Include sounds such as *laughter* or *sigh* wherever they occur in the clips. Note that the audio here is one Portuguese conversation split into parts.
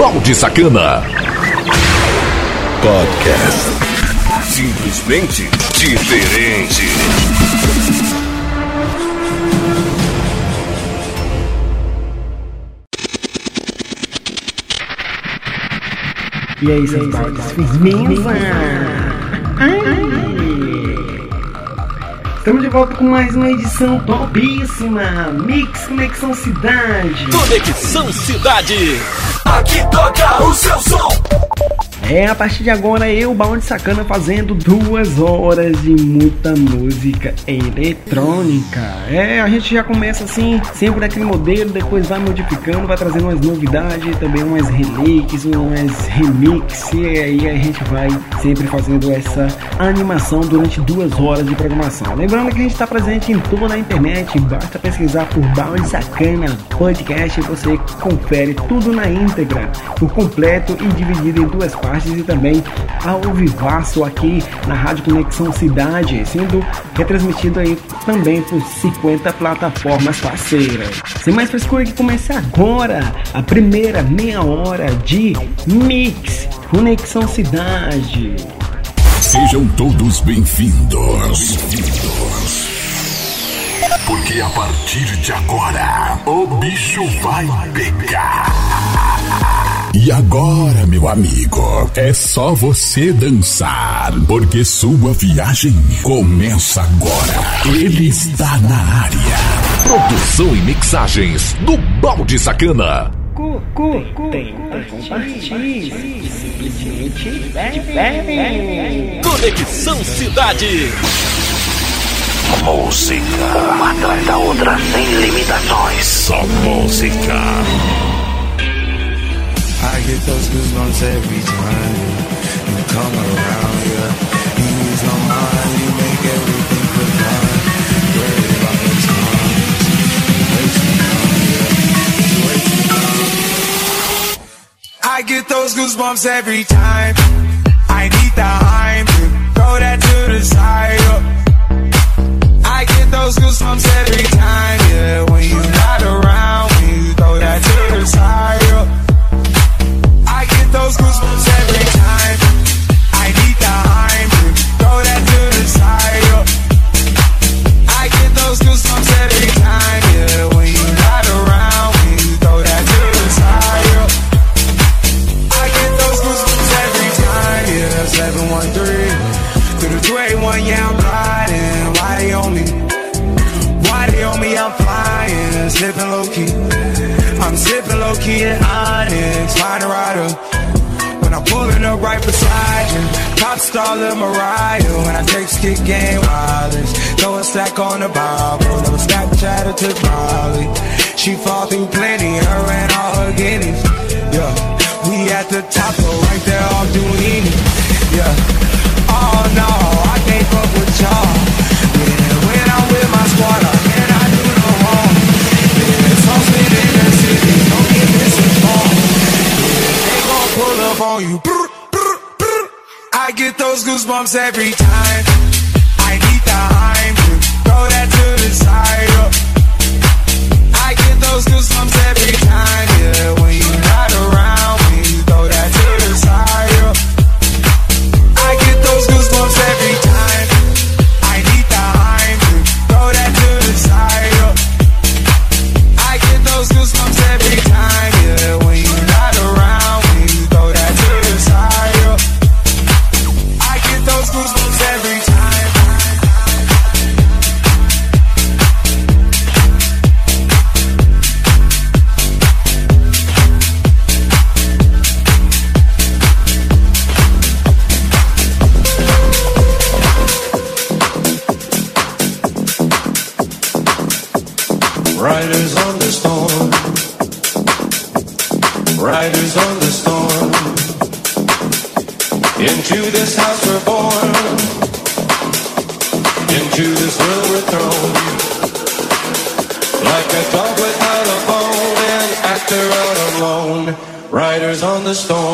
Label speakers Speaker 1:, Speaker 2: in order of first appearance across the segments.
Speaker 1: Balde Sacana.
Speaker 2: Podcast. Simplesmente diferente.
Speaker 3: E aí, seus baldes firmeza? Estamos de volta com mais uma edição topíssima Mix Conexão Cidade
Speaker 1: Conexão Cidade
Speaker 2: Aqui toca o seu som
Speaker 3: é, a partir de agora eu, Balde Sacana, fazendo duas horas de muita música eletrônica. É, a gente já começa assim, sempre daquele modelo, depois vai modificando, vai trazendo umas novidades, também umas remakes, umas remix, e aí a gente vai sempre fazendo essa animação durante duas horas de programação. Lembrando que a gente está presente em toda a internet, basta pesquisar por Balde Sacana Podcast e você confere tudo na íntegra, por completo e dividido em duas partes e também ao vivaço aqui na Rádio Conexão Cidade, sendo retransmitido aí também por 50 plataformas parceiras. Sem mais frescura que comece agora a primeira meia hora de Mix Conexão Cidade.
Speaker 1: Sejam todos bem-vindos. Bem-vindos. Porque a partir de agora, o bicho vai pegar. E agora, meu amigo, é só você dançar, porque sua viagem começa agora. Ele está na área. Produção e mixagens do Balde Sacana.
Speaker 3: Cucu, tenta compartilhe, simplesmente bebe.
Speaker 1: Conexão Cidade.
Speaker 2: Música, uma atrás da outra, sem limitações. Só música.
Speaker 4: I get those goosebumps every time you come around. Yeah, you use my mind, you make everything feel fine. Worry about the too young. Yeah, way too. I get those goosebumps every time. I need the time to throw that to the side. Those goosebumps every time. Yeah, game wireless, throw a stack on the Bible, never Snapchat or took Molly. She fall through plenty, her and all her guineas. Yeah, we at the top, so right there off doing Yeah, oh no, I can't fuck with y'all. Yeah, when I'm with my squad, I cannot do no wrong. Yeah, it's all in the city, don't get misinformed pull up on you. I get those goosebumps every time. Throw that to the side. Oh. I get those goosebumps every time, yeah. When you're not around, the storm.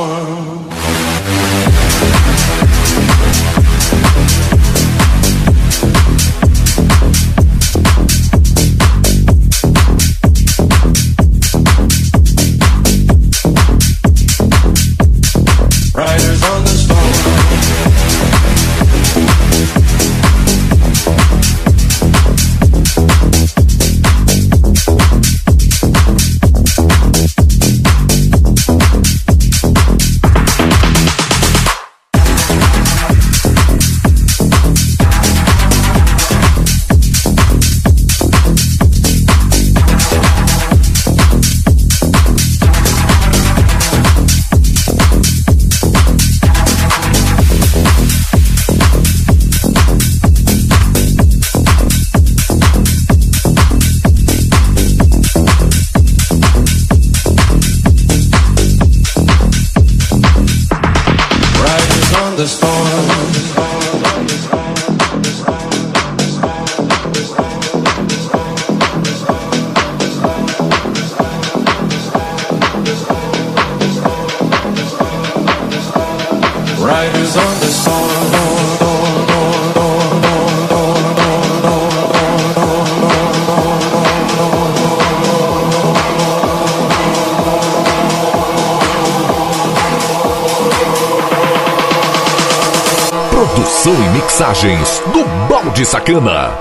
Speaker 5: Sacana.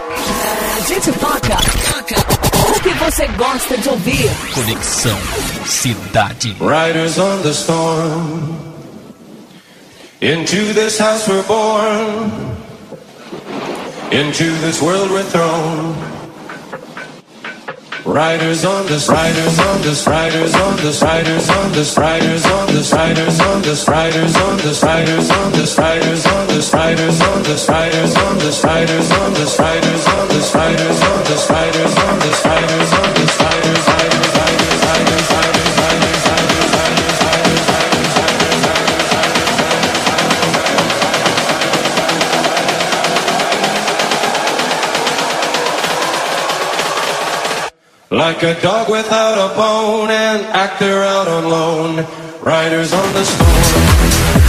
Speaker 6: A gente toca o que você gosta de ouvir.
Speaker 7: Conexão Cidade.
Speaker 8: Riders on the storm. Into this house we're born. Into this world we're thrown. Riders on the riders on the riders on the riders on the riders on the riders on the riders on the riders on the riders on the riders on the riders on the riders on the riders on the riders on the riders on the riders on the riders riders riders Like a dog without a bone, an actor out on loan. Riders on the storm.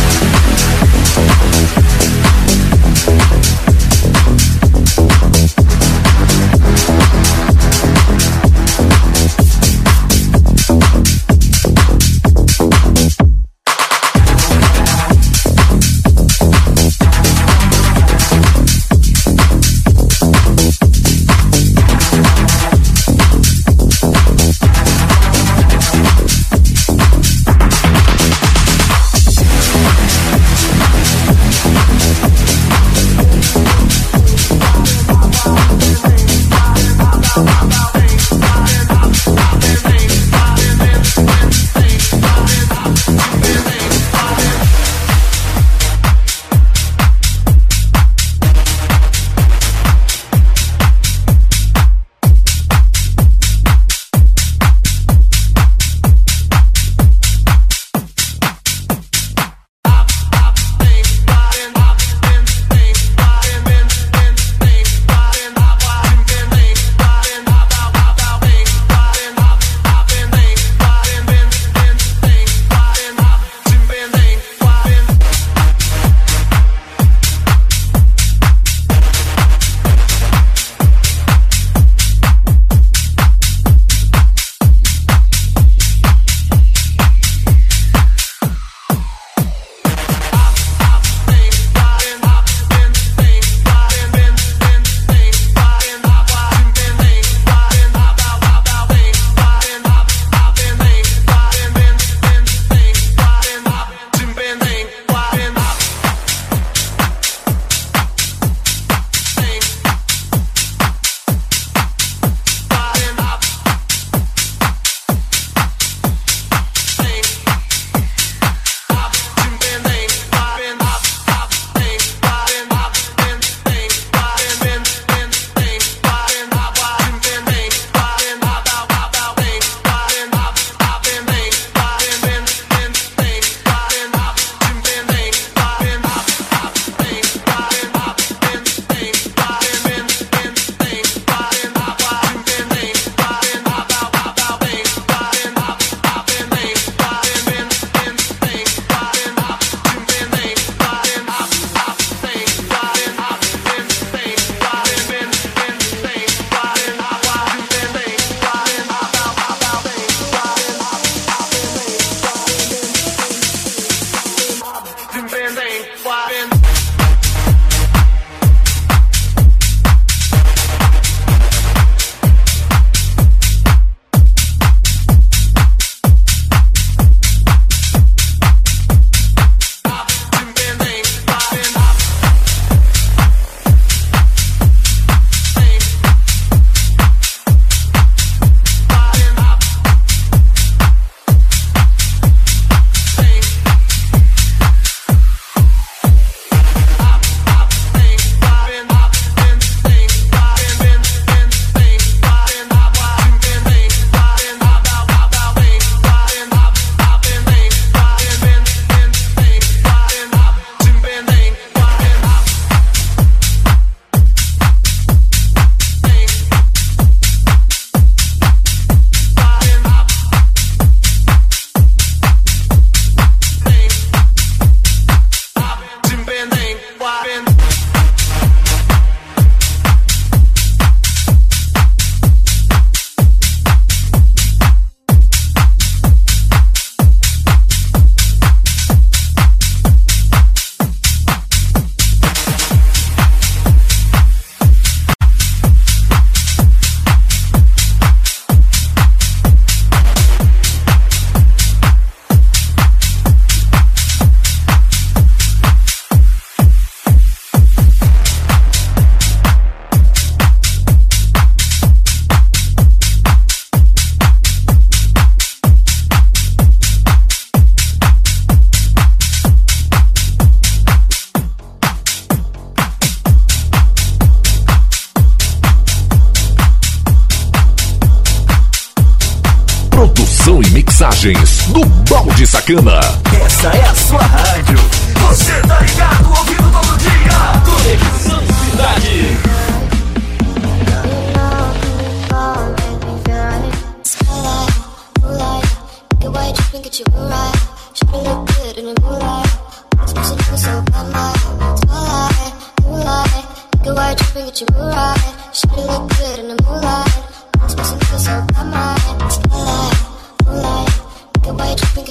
Speaker 9: Bacana.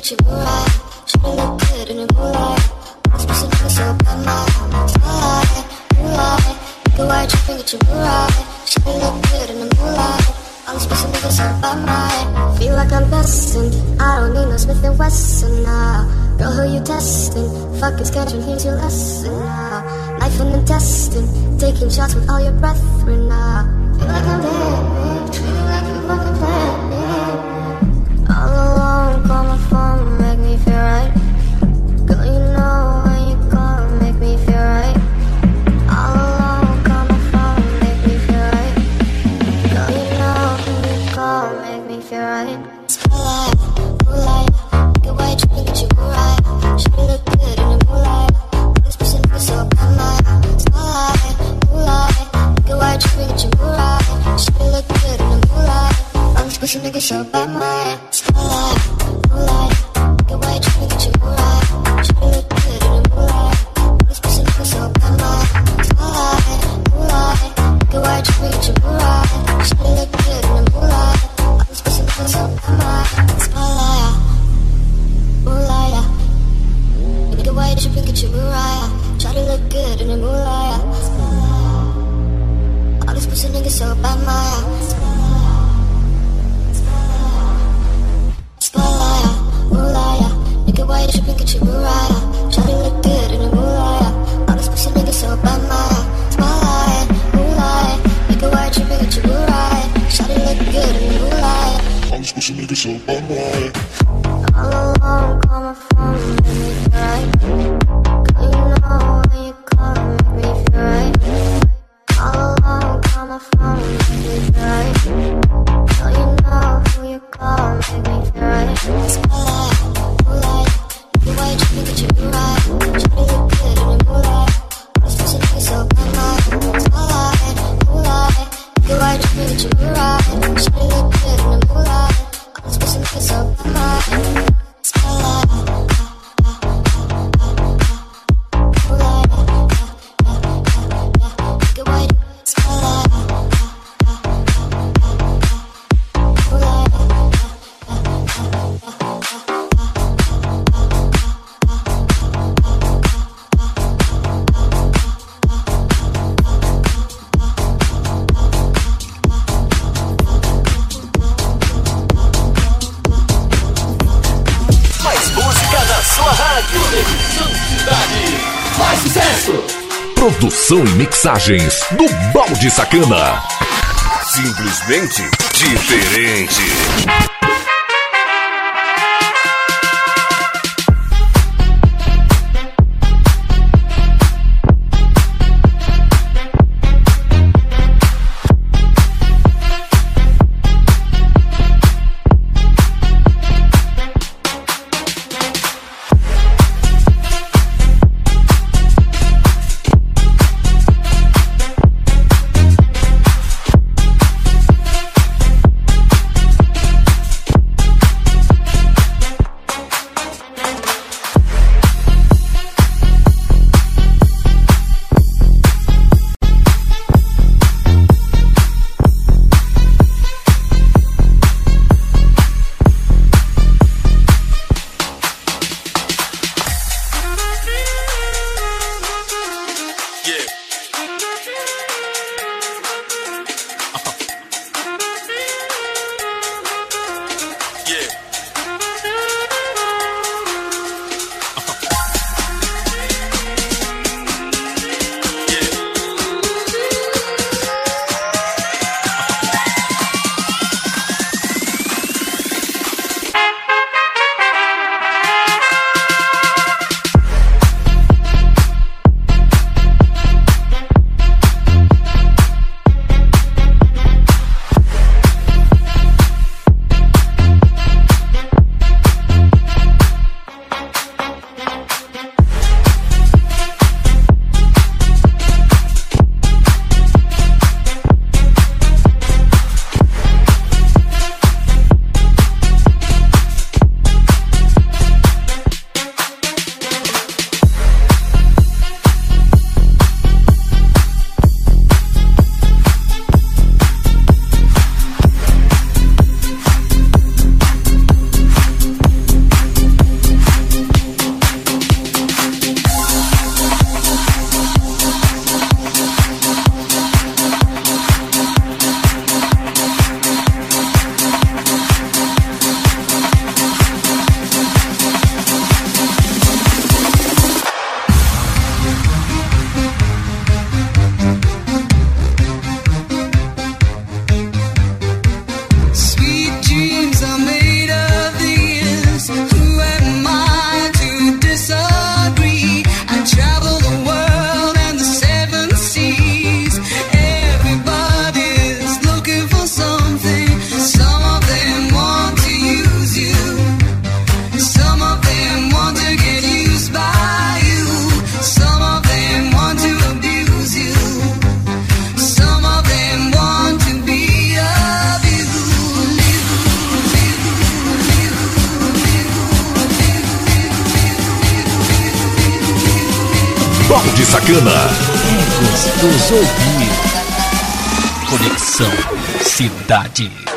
Speaker 9: 빛이
Speaker 10: 몰아 주물럭 흐르는 몰라 무슨
Speaker 11: I'm special because I'm by my
Speaker 12: Feel like I'm destined I don't need no Smith & Wesson now. Girl, who you testing? Fucking catching, here's your lesson now. Life and Taking shots with all your brethren now. Feel like I'm dead, feel like I'm fucking dead All alone, call my pushing niggas up by my fall, fall, let me
Speaker 9: mensagens do Balde Sacana.
Speaker 10: Simplesmente diferente.
Speaker 9: Active.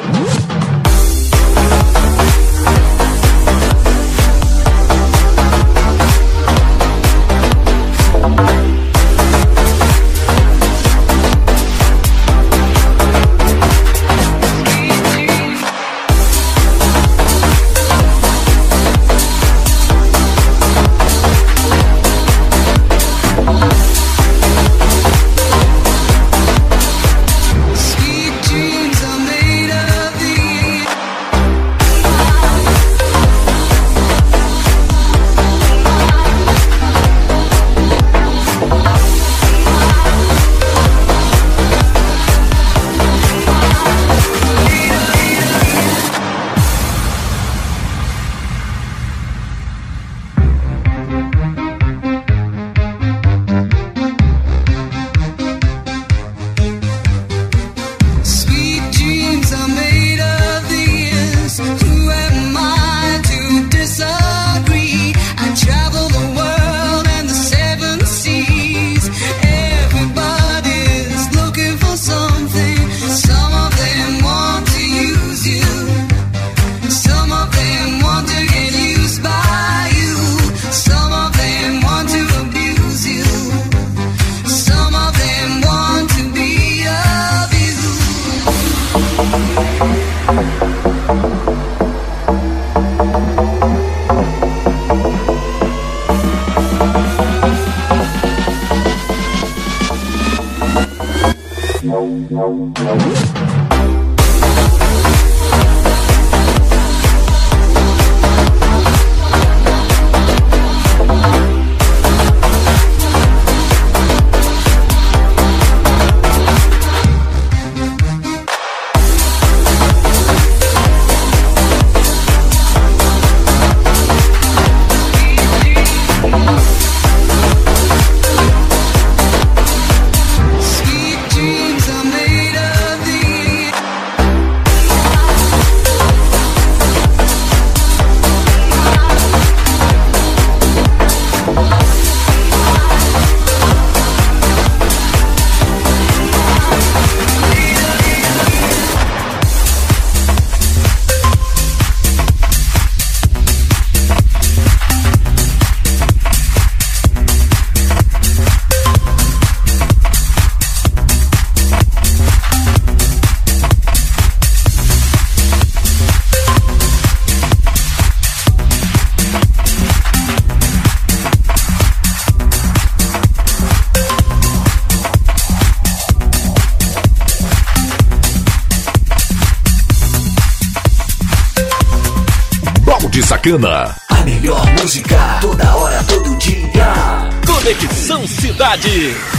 Speaker 9: Americana.
Speaker 10: A melhor música, toda hora, todo dia.
Speaker 11: Conexão Cidade.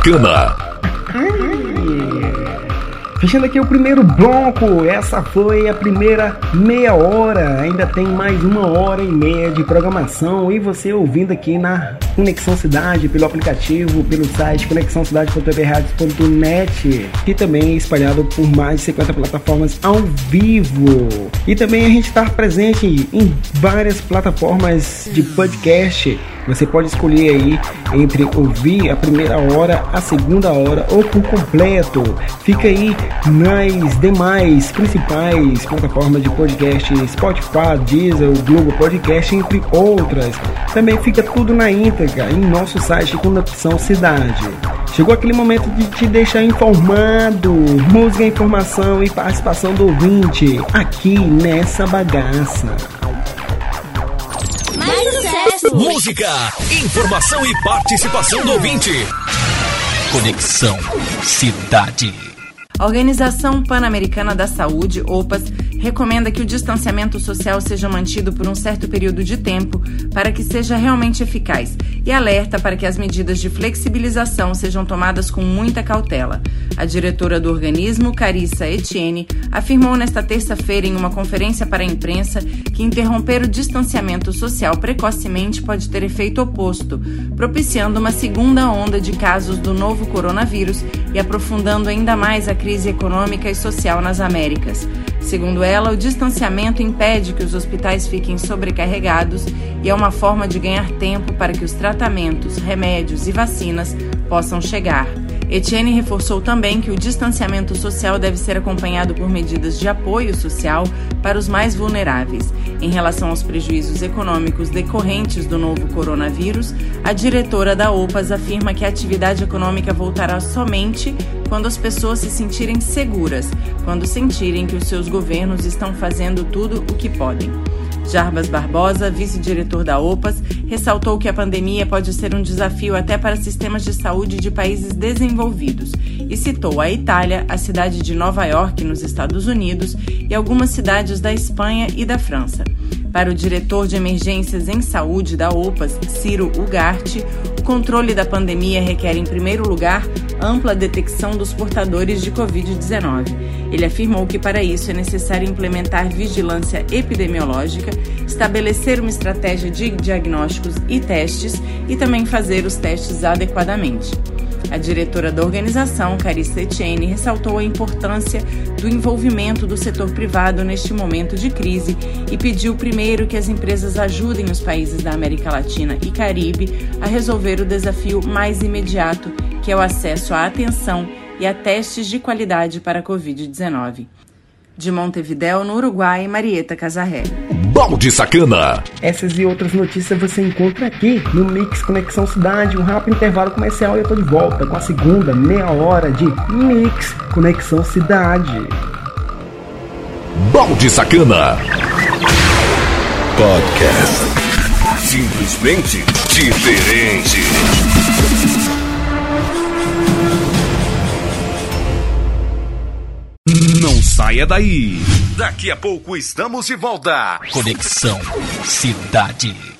Speaker 9: Balde Sacana.
Speaker 3: Fechando aqui o primeiro bloco, essa foi a primeira meia hora. Ainda tem mais uma hora e meia de programação e você ouvindo aqui na Conexão Cidade, pelo aplicativo, pelo site conexãocidade.tvradios.net e também espalhado por mais de 50 plataformas ao vivo. E também a gente está presente em várias plataformas de podcast. Você pode escolher aí entre ouvir a primeira hora, a segunda hora ou por completo. Fica aí nas demais principais plataformas de podcast, Spotify, Deezer, Google Podcast, entre outras. Também fica tudo na íntegra em nosso site Conexão Cidade. Chegou aquele momento de te deixar informado, música, informação e participação do ouvinte aqui nessa bagaça.
Speaker 11: Música, informação e participação do ouvinte.
Speaker 7: Conexão Cidade.
Speaker 13: A Organização Pan-Americana da Saúde, OPAS, recomenda que o distanciamento social seja mantido por um certo período de tempo para que seja realmente eficaz e alerta para que as medidas de flexibilização sejam tomadas com muita cautela. A diretora do organismo, Carissa Etienne, afirmou nesta terça-feira em uma conferência para a imprensa que interromper o distanciamento social precocemente pode ter efeito oposto, propiciando uma segunda onda de casos do novo coronavírus e aprofundando ainda mais a crise econômica e social nas Américas. Segundo ela, o distanciamento impede que os hospitais fiquem sobrecarregados e é uma forma de ganhar tempo para que os tratamentos, remédios e vacinas possam chegar. Etienne reforçou também que o distanciamento social deve ser acompanhado por medidas de apoio social para os mais vulneráveis. Em relação aos prejuízos econômicos decorrentes do novo coronavírus, a diretora da OPAS afirma que a atividade econômica voltará somente quando as pessoas se sentirem seguras, quando sentirem que os seus governos estão fazendo tudo o que podem. Jarbas Barbosa, vice-diretor da OPAS, ressaltou que a pandemia pode ser um desafio até para sistemas de saúde de países desenvolvidos e citou a Itália, a cidade de Nova York, nos Estados Unidos, e algumas cidades da Espanha e da França. Para o diretor de emergências em saúde da OPAS, Ciro Ugarte, o controle da pandemia requer, em primeiro lugar, ampla detecção dos portadores de Covid-19. Ele afirmou que, para isso, é necessário implementar vigilância epidemiológica, estabelecer uma estratégia de diagnósticos e testes e também fazer os testes adequadamente. A diretora da organização, Carissa Etienne, ressaltou a importância do envolvimento do setor privado neste momento de crise e pediu primeiro que as empresas ajudem os países da América Latina e Caribe a resolver o desafio mais imediato, que é o acesso à atenção e a testes de qualidade para a Covid-19. De Montevidéu, no Uruguai, Marieta Casarré.
Speaker 9: Balde Sacana.
Speaker 3: Essas e outras notícias você encontra aqui no Mix Conexão Cidade. Um rápido intervalo comercial e eu tô de volta com a segunda meia hora de Mix Conexão Cidade.
Speaker 9: Balde Sacana.
Speaker 10: Podcast. Simplesmente diferente.
Speaker 11: Não saia daí. Daqui a pouco estamos de volta.
Speaker 7: Conexão Cidade.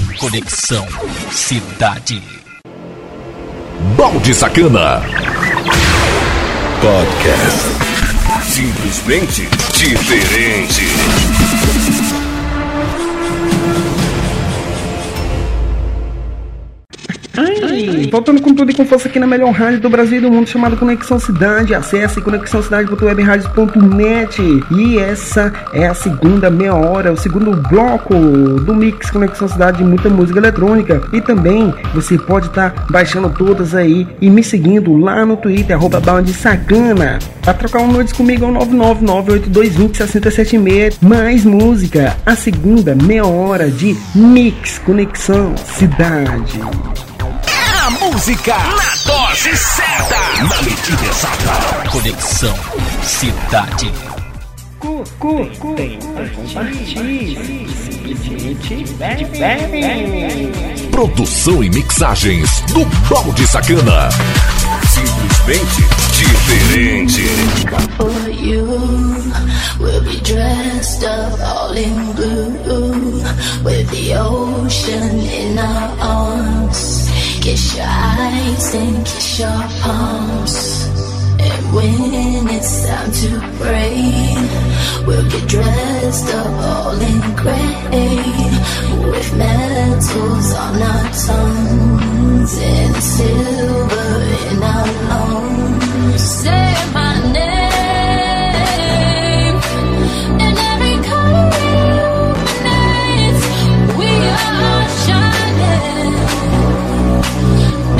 Speaker 7: Conexão Cidade.
Speaker 9: Balde Sacana.
Speaker 10: Podcast. Simplesmente diferente.
Speaker 3: Cidade. Voltando com tudo e com força aqui na melhor rádio do Brasil e do mundo, chamada Conexão Cidade. Acesse conexãocidade.webradios.net. E essa é a segunda meia hora, o segundo bloco do Mix Conexão Cidade, muita música eletrônica. E também você pode estar tá baixando todas aí e me seguindo lá no Twitter, arroba Sacana. Pra trocar um nudes comigo é o 99982206076. Mais música, a segunda meia hora de Mix Conexão Cidade.
Speaker 9: Música na dose certa, na medida exata.
Speaker 7: Conexão Cidade.
Speaker 3: Cu, cu, cu,
Speaker 9: Produção e mixagens do Balde Sacana. Simplesmente diferente.
Speaker 14: For you, we'll be dressed up all in blue, with the ocean in our arms. Kiss your eyes and kiss your palms. And when it's time to pray, we'll get dressed up all in gray, with metals on our tongues and silver in our lungs. Say my
Speaker 15: Thank you.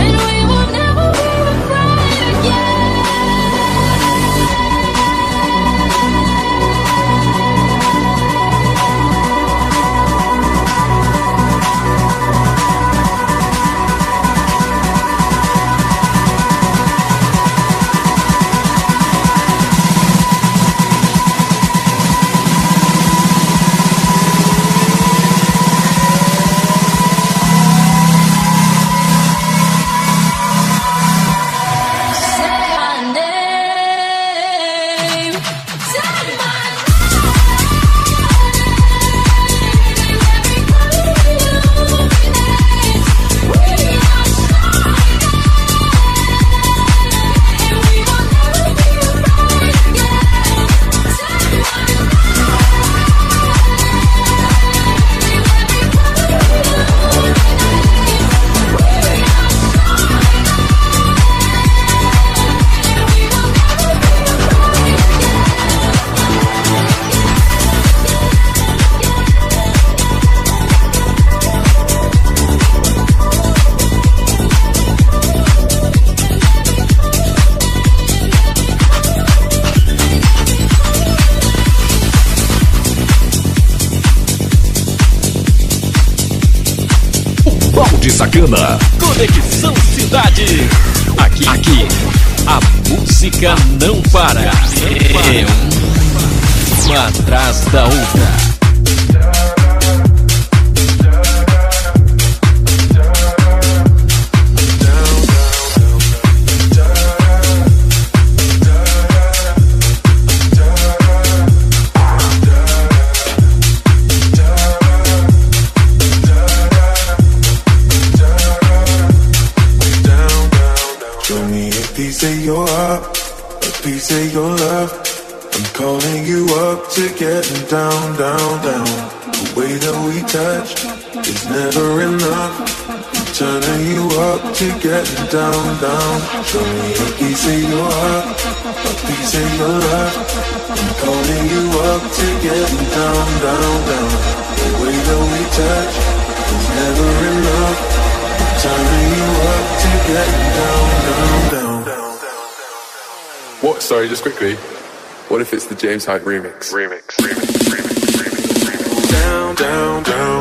Speaker 15: Calling you up to getting down, down, down. The way that we touch is never enough. Turning you up to getting down, down. Show me a piece of your heart, a piece of your love. I'm calling you up to getting down, down, down. The way that we touch is never enough. Turning you up to getting down, down, down.
Speaker 16: What? Sorry, just quickly. What if it's the James Hype remix? Remix.
Speaker 15: Down, down, down, down, down,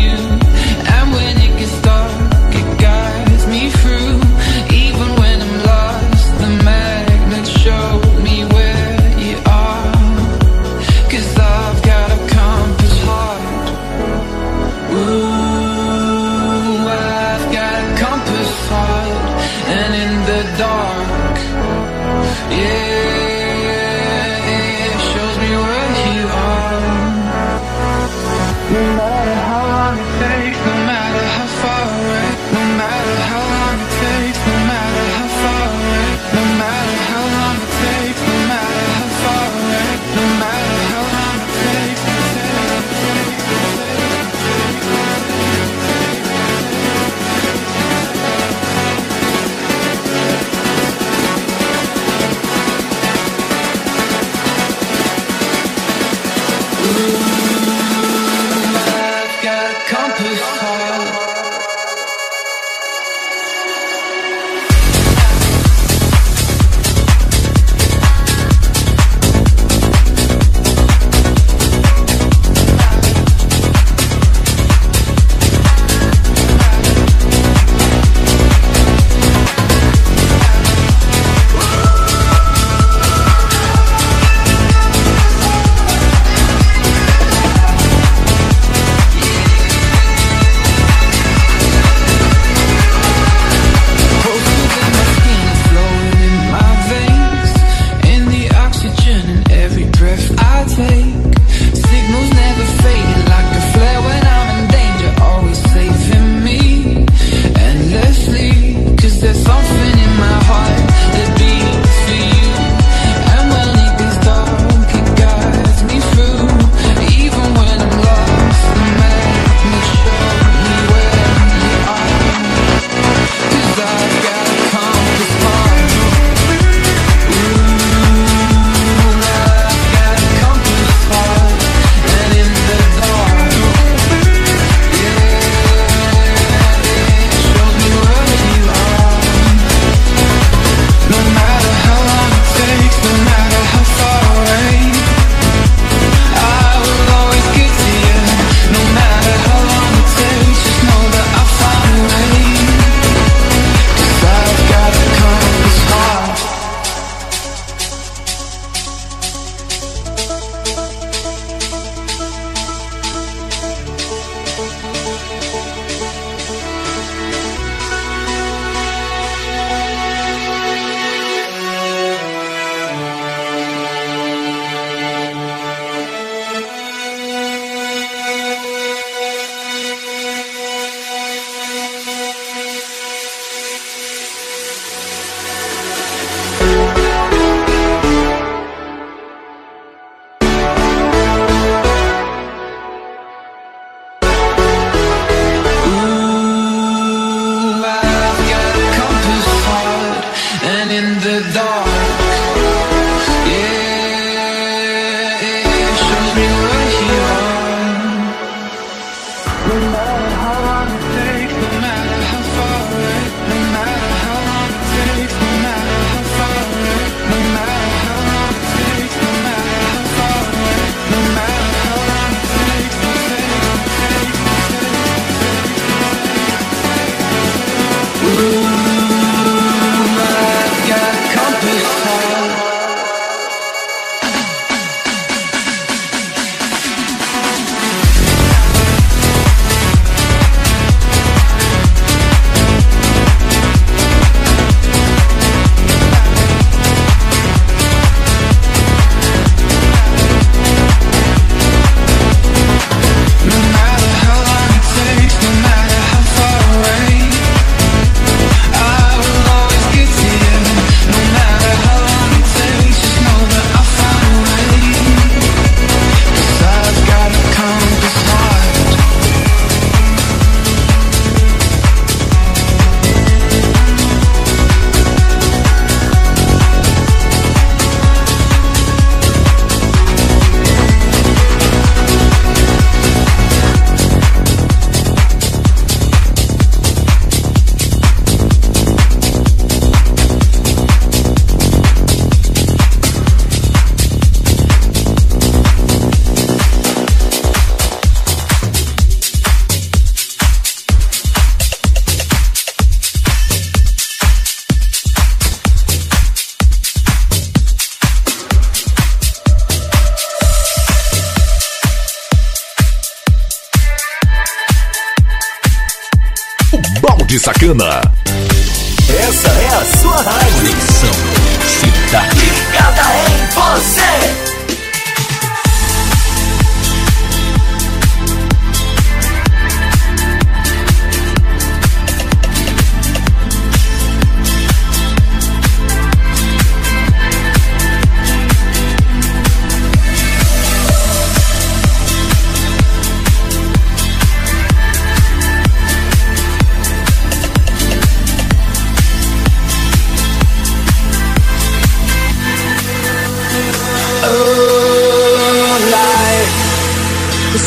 Speaker 11: Sacana.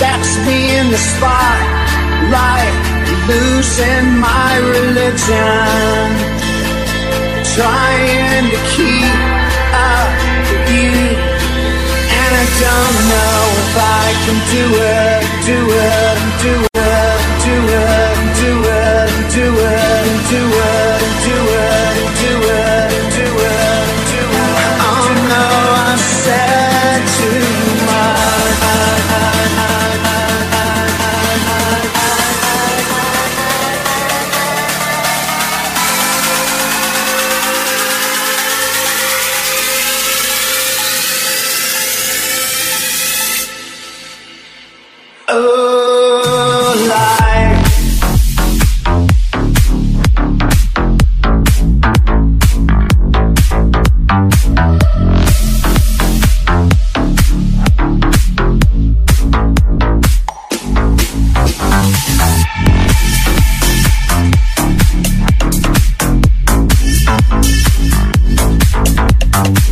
Speaker 4: That's me in the spotlight, losing my religion. Trying to keep up with you. And I don't know if I can do it, do it, do it,
Speaker 7: Bye.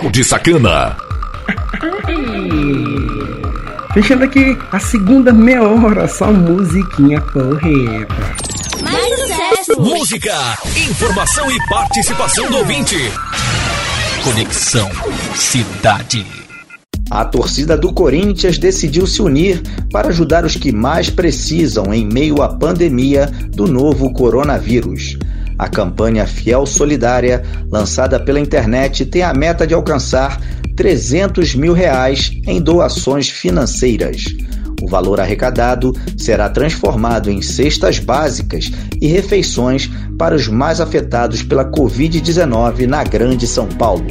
Speaker 11: Balde Sacana. *laughs*
Speaker 3: Fechando aqui a segunda meia hora, só musiquinha porreta.
Speaker 6: Mais sucesso!
Speaker 9: Música, informação e participação do ouvinte.
Speaker 7: Conexão Cidade.
Speaker 17: A torcida do Corinthians decidiu se unir para ajudar os que mais precisam em meio à pandemia do novo coronavírus. A campanha Fiel Solidária, lançada pela internet, tem a meta de alcançar 300 mil reais em doações financeiras. O valor arrecadado será transformado em cestas básicas e refeições para os mais afetados pela Covid-19 na Grande São Paulo.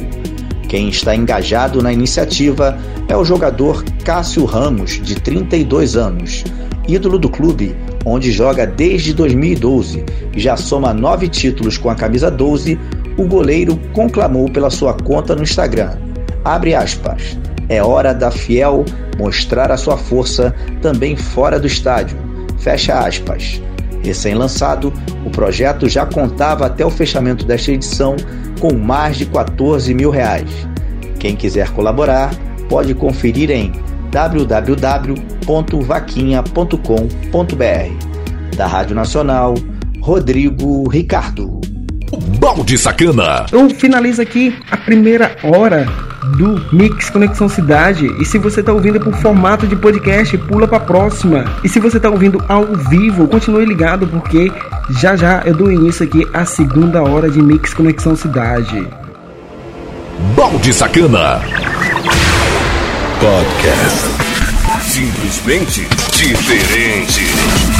Speaker 17: Quem está engajado na iniciativa é o jogador Cássio Ramos, de 32 anos, ídolo do clube, onde joga desde 2012 e já soma nove títulos com a camisa 12. O goleiro conclamou pela sua conta no Instagram. Abre aspas. É hora da Fiel mostrar a sua força também fora do estádio. Fecha aspas. Recém-lançado, o projeto já contava até o fechamento desta edição com mais de 14 mil reais. Quem quiser colaborar pode conferir em www.vaquinha.com.br. Da Rádio Nacional, Rodrigo Ricardo.
Speaker 11: Balde Sacana.
Speaker 3: Eu finalizo aqui a primeira hora do Mix Conexão Cidade. E se você está ouvindo por formato de podcast, pula para a próxima. E se você está ouvindo ao vivo, continue ligado porque já já eu dou início aqui à segunda hora de Mix Conexão Cidade.
Speaker 11: Balde Sacana.
Speaker 9: Podcast. Simplesmente diferente.